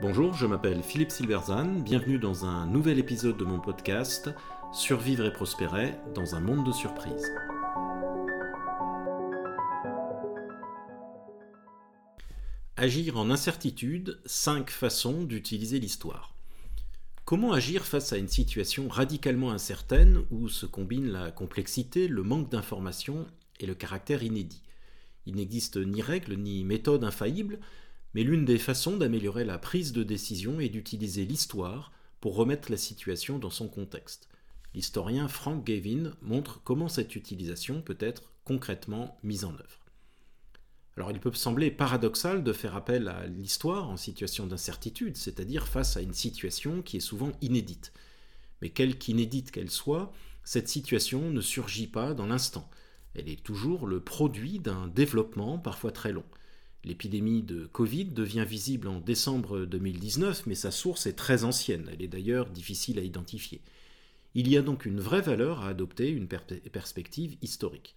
Bonjour, je m'appelle Philippe Silverzan, bienvenue dans un nouvel épisode de mon podcast Survivre et prospérer dans un monde de surprises. Agir en incertitude, 5 façons d'utiliser l'histoire. Comment agir face à une situation radicalement incertaine où se combinent la complexité, le manque d'informations et le caractère inédit? Il n'existe ni règle ni méthode infaillible, mais l'une des façons d'améliorer la prise de décision est d'utiliser l'histoire pour remettre la situation dans son contexte. L'historien Frank Gavin montre comment cette utilisation peut être concrètement mise en œuvre. Alors il peut sembler paradoxal de faire appel à l'histoire en situation d'incertitude, c'est-à-dire face à une situation qui est souvent inédite. Mais quelque inédite qu'elle soit, cette situation ne surgit pas dans l'instant. Elle est toujours le produit d'un développement parfois très long. L'épidémie de Covid devient visible en décembre 2019, mais sa source est très ancienne, elle est d'ailleurs difficile à identifier. Il y a donc une vraie valeur à adopter une perspective historique.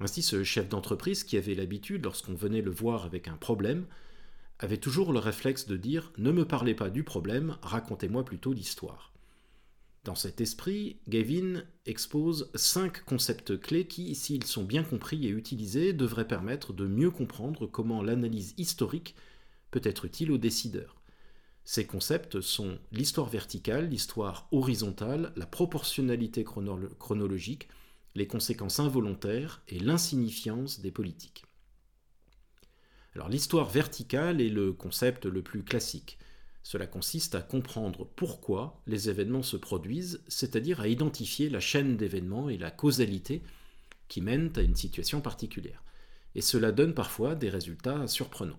Ainsi, ce chef d'entreprise qui avait l'habitude, lorsqu'on venait le voir avec un problème, avait toujours le réflexe de dire Ne me parlez pas du problème, racontez-moi plutôt l'histoire. Dans cet esprit, Gavin expose cinq concepts clés qui, s'ils sont bien compris et utilisés, devraient permettre de mieux comprendre comment l'analyse historique peut être utile aux décideurs. Ces concepts sont l'histoire verticale, l'histoire horizontale, la proportionnalité chronologique, les conséquences involontaires et l'insignifiance des politiques. Alors l'histoire verticale est le concept le plus classique. Cela consiste à comprendre pourquoi les événements se produisent, c'est-à-dire à identifier la chaîne d'événements et la causalité qui mènent à une situation particulière. Et cela donne parfois des résultats surprenants.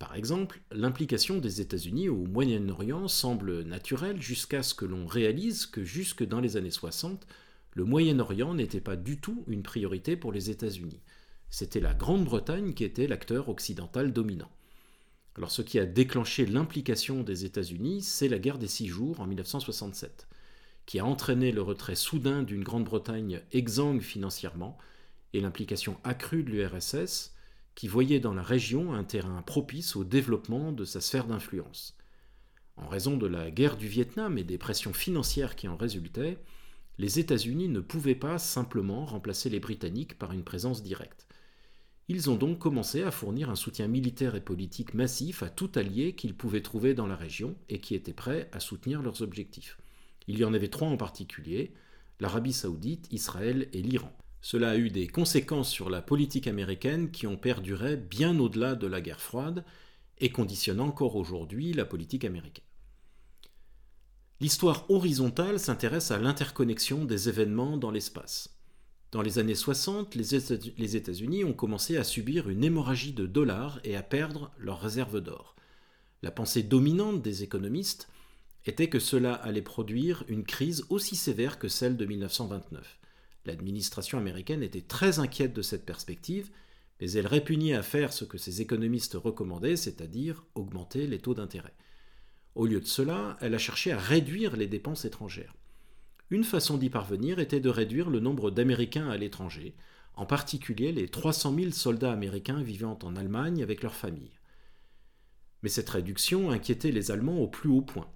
Par exemple, l'implication des États-Unis au Moyen-Orient semble naturelle jusqu'à ce que l'on réalise que jusque dans les années 60, le Moyen-Orient n'était pas du tout une priorité pour les États-Unis. C'était la Grande-Bretagne qui était l'acteur occidental dominant. Alors ce qui a déclenché l'implication des États-Unis, c'est la guerre des Six Jours en 1967, qui a entraîné le retrait soudain d'une Grande-Bretagne exsangue financièrement et l'implication accrue de l'URSS, qui voyait dans la région un terrain propice au développement de sa sphère d'influence. En raison de la guerre du Vietnam et des pressions financières qui en résultaient, les États-Unis ne pouvaient pas simplement remplacer les Britanniques par une présence directe. Ils ont donc commencé à fournir un soutien militaire et politique massif à tout allié qu'ils pouvaient trouver dans la région et qui était prêt à soutenir leurs objectifs. Il y en avait trois en particulier, l'Arabie saoudite, Israël et l'Iran. Cela a eu des conséquences sur la politique américaine qui ont perduré bien au-delà de la guerre froide et conditionnent encore aujourd'hui la politique américaine. L'histoire horizontale s'intéresse à l'interconnexion des événements dans l'espace. Dans les années 60, les États-Unis ont commencé à subir une hémorragie de dollars et à perdre leurs réserves d'or. La pensée dominante des économistes était que cela allait produire une crise aussi sévère que celle de 1929. L'administration américaine était très inquiète de cette perspective, mais elle répugnait à faire ce que ses économistes recommandaient, c'est-à-dire augmenter les taux d'intérêt. Au lieu de cela, elle a cherché à réduire les dépenses étrangères. Une façon d'y parvenir était de réduire le nombre d'Américains à l'étranger, en particulier les 300 000 soldats américains vivant en Allemagne avec leurs familles. Mais cette réduction inquiétait les Allemands au plus haut point.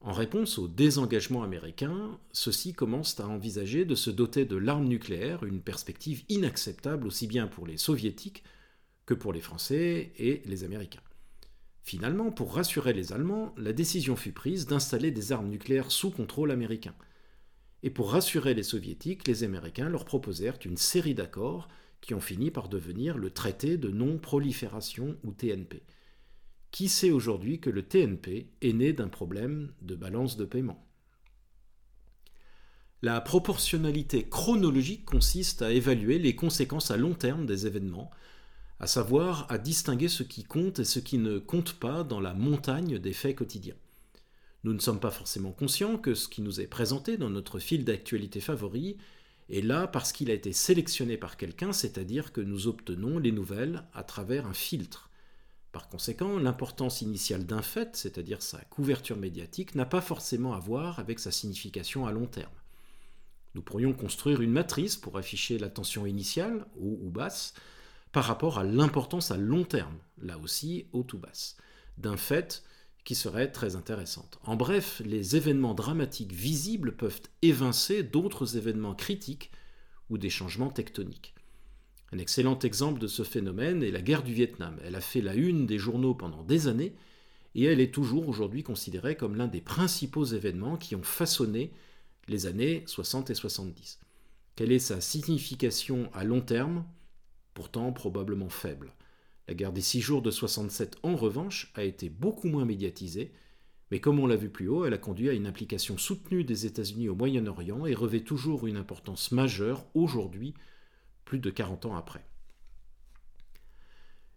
En réponse au désengagement américain, ceux-ci commencent à envisager de se doter de l'arme nucléaire, une perspective inacceptable aussi bien pour les soviétiques que pour les Français et les Américains. Finalement, pour rassurer les Allemands, la décision fut prise d'installer des armes nucléaires sous contrôle américain et pour rassurer les soviétiques, les Américains leur proposèrent une série d'accords qui ont fini par devenir le traité de non-prolifération ou TNP. Qui sait aujourd'hui que le TNP est né d'un problème de balance de paiement? La proportionnalité chronologique consiste à évaluer les conséquences à long terme des événements, à savoir à distinguer ce qui compte et ce qui ne compte pas dans la montagne des faits quotidiens. Nous ne sommes pas forcément conscients que ce qui nous est présenté dans notre fil d'actualité favori est là parce qu'il a été sélectionné par quelqu'un, c'est-à-dire que nous obtenons les nouvelles à travers un filtre. Par conséquent, l'importance initiale d'un fait, c'est-à-dire sa couverture médiatique, n'a pas forcément à voir avec sa signification à long terme. Nous pourrions construire une matrice pour afficher l'attention initiale, haut ou basse, par rapport à l'importance à long terme, là aussi haute ou basse, d'un fait qui serait très intéressante. En bref, les événements dramatiques visibles peuvent évincer d'autres événements critiques ou des changements tectoniques. Un excellent exemple de ce phénomène est la guerre du Vietnam. Elle a fait la une des journaux pendant des années et elle est toujours aujourd'hui considérée comme l'un des principaux événements qui ont façonné les années 60 et 70. Quelle est sa signification à long terme? Pourtant probablement faible. La guerre des six jours de 67, en revanche, a été beaucoup moins médiatisée, mais comme on l'a vu plus haut, elle a conduit à une implication soutenue des États-Unis au Moyen-Orient et revêt toujours une importance majeure aujourd'hui, plus de 40 ans après.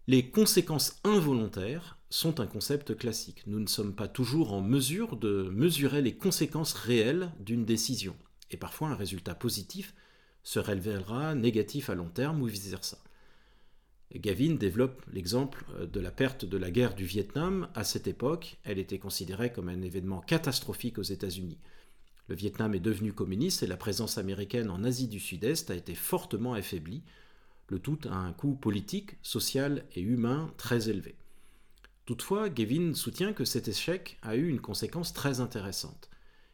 Les conséquences involontaires sont un concept classique. Nous ne sommes pas toujours en mesure de mesurer les conséquences réelles d'une décision, et parfois un résultat positif se révélera négatif à long terme ou vice-versa. Gavin développe l'exemple euh, de la perte de la guerre du Vietnam. À cette époque, elle était considérée comme un événement catastrophique aux États-Unis. Le Vietnam est devenu communiste et la présence américaine en Asie du Sud-Est a été fortement affaiblie, le tout à un coût politique, social et humain très élevé. Toutefois, Gavin soutient que cet échec a eu une conséquence très intéressante.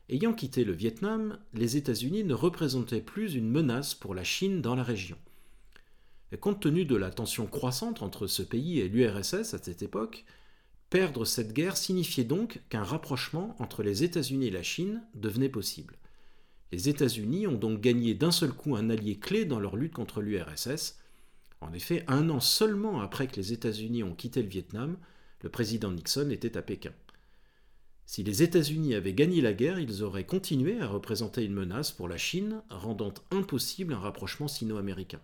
Ayant quitté le Vietnam, les États-Unis ne représentaient plus une menace pour la Chine dans la région compte tenu de la tension croissante entre ce pays et l'URSS à cette époque, perdre cette guerre signifiait donc qu'un rapprochement entre les États-Unis et la Chine devenait possible. Les États-Unis ont donc gagné d'un seul coup un allié clé dans leur lutte contre l'URSS. En effet, un an seulement après que les États-Unis ont quitté le Vietnam, le président Nixon était à Pékin. Si les États-Unis avaient gagné la guerre, ils auraient continué à représenter une menace pour la Chine, rendant impossible un rapprochement sino-américain.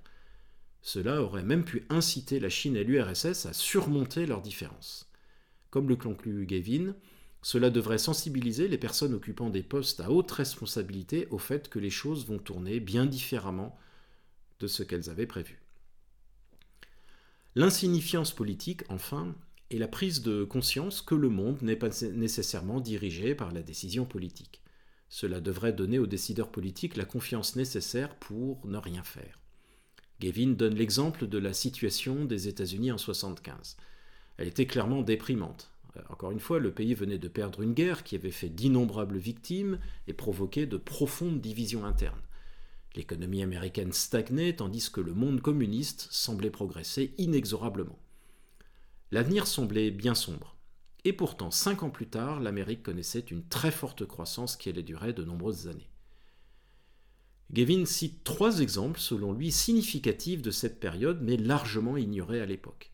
Cela aurait même pu inciter la Chine et l'URSS à surmonter leurs différences. Comme le conclut Gavin, cela devrait sensibiliser les personnes occupant des postes à haute responsabilité au fait que les choses vont tourner bien différemment de ce qu'elles avaient prévu. L'insignifiance politique, enfin, est la prise de conscience que le monde n'est pas nécessairement dirigé par la décision politique. Cela devrait donner aux décideurs politiques la confiance nécessaire pour ne rien faire. Gavin donne l'exemple de la situation des États-Unis en 1975. Elle était clairement déprimante. Euh, encore une fois, le pays venait de perdre une guerre qui avait fait d'innombrables victimes et provoqué de profondes divisions internes. L'économie américaine stagnait tandis que le monde communiste semblait progresser inexorablement. L'avenir semblait bien sombre. Et pourtant, cinq ans plus tard, l'Amérique connaissait une très forte croissance qui allait durer de nombreuses années. Gavin cite trois exemples, selon lui, significatifs de cette période, mais largement ignorés à l'époque.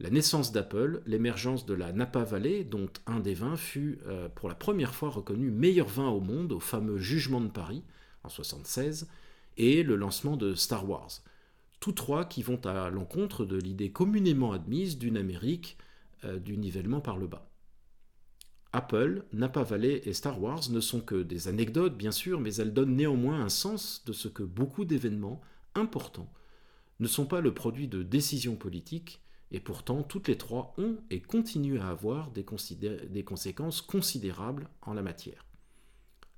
La naissance d'Apple, l'émergence de la Napa Valley, dont un des vins fut euh, pour la première fois reconnu meilleur vin au monde au fameux Jugement de Paris en 1976, et le lancement de Star Wars. Tous trois qui vont à l'encontre de l'idée communément admise d'une Amérique euh, du nivellement par le bas. Apple, Napa Valley et Star Wars ne sont que des anecdotes, bien sûr, mais elles donnent néanmoins un sens de ce que beaucoup d'événements importants ne sont pas le produit de décisions politiques, et pourtant toutes les trois ont et continuent à avoir des, conséquences considérables en la matière.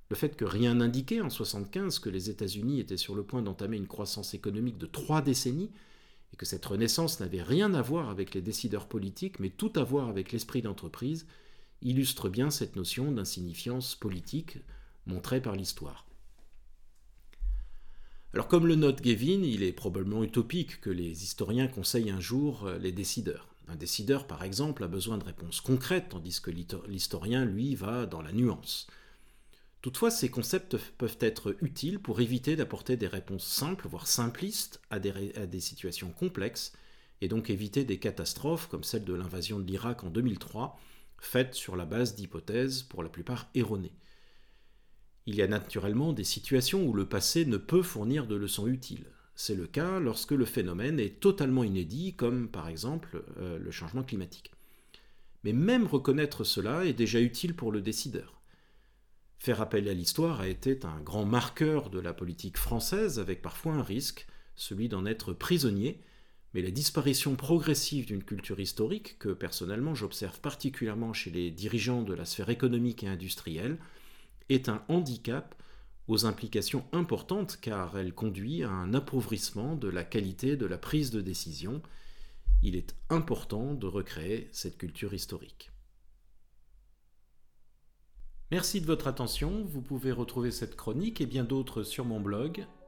Le fait que rien n'indiquait en 1975 que les États-Unis étaient sur le point d'entamer une croissance économique de trois décennies, et que cette renaissance n'avait rien à voir avec les décideurs politiques, mais tout à voir avec l'esprit d'entreprise, illustre bien cette notion d'insignifiance politique montrée par l'histoire. Alors comme le note Gavin, il est probablement utopique que les historiens conseillent un jour euh, les décideurs. Un décideur, par exemple, a besoin de réponses concrètes, tandis que l'historien, lui, va dans la nuance. Toutefois, ces concepts peuvent être utiles pour éviter d'apporter des réponses simples, voire simplistes, à des, à des, situations complexes, et donc éviter des catastrophes comme celle de l'invasion de l'Irak en 2003, faites sur la base d'hypothèses pour la plupart erronées. Il y a naturellement des situations où le passé ne peut fournir de leçons utiles. C'est le cas lorsque le phénomène est totalement inédit, comme par exemple euh, le changement climatique. Mais même reconnaître cela est déjà utile pour le décideur. Faire appel à l'histoire a été un grand marqueur de la politique française, avec parfois un risque, celui d'en être prisonnier, mais la disparition progressive d'une culture historique, que personnellement j'observe particulièrement chez les dirigeants de la sphère économique et industrielle, est un handicap aux implications importantes car elle conduit à un appauvrissement de la qualité de la prise de décision. Il est important de recréer cette culture historique. Merci de votre attention. Vous pouvez retrouver cette chronique et bien d'autres sur mon blog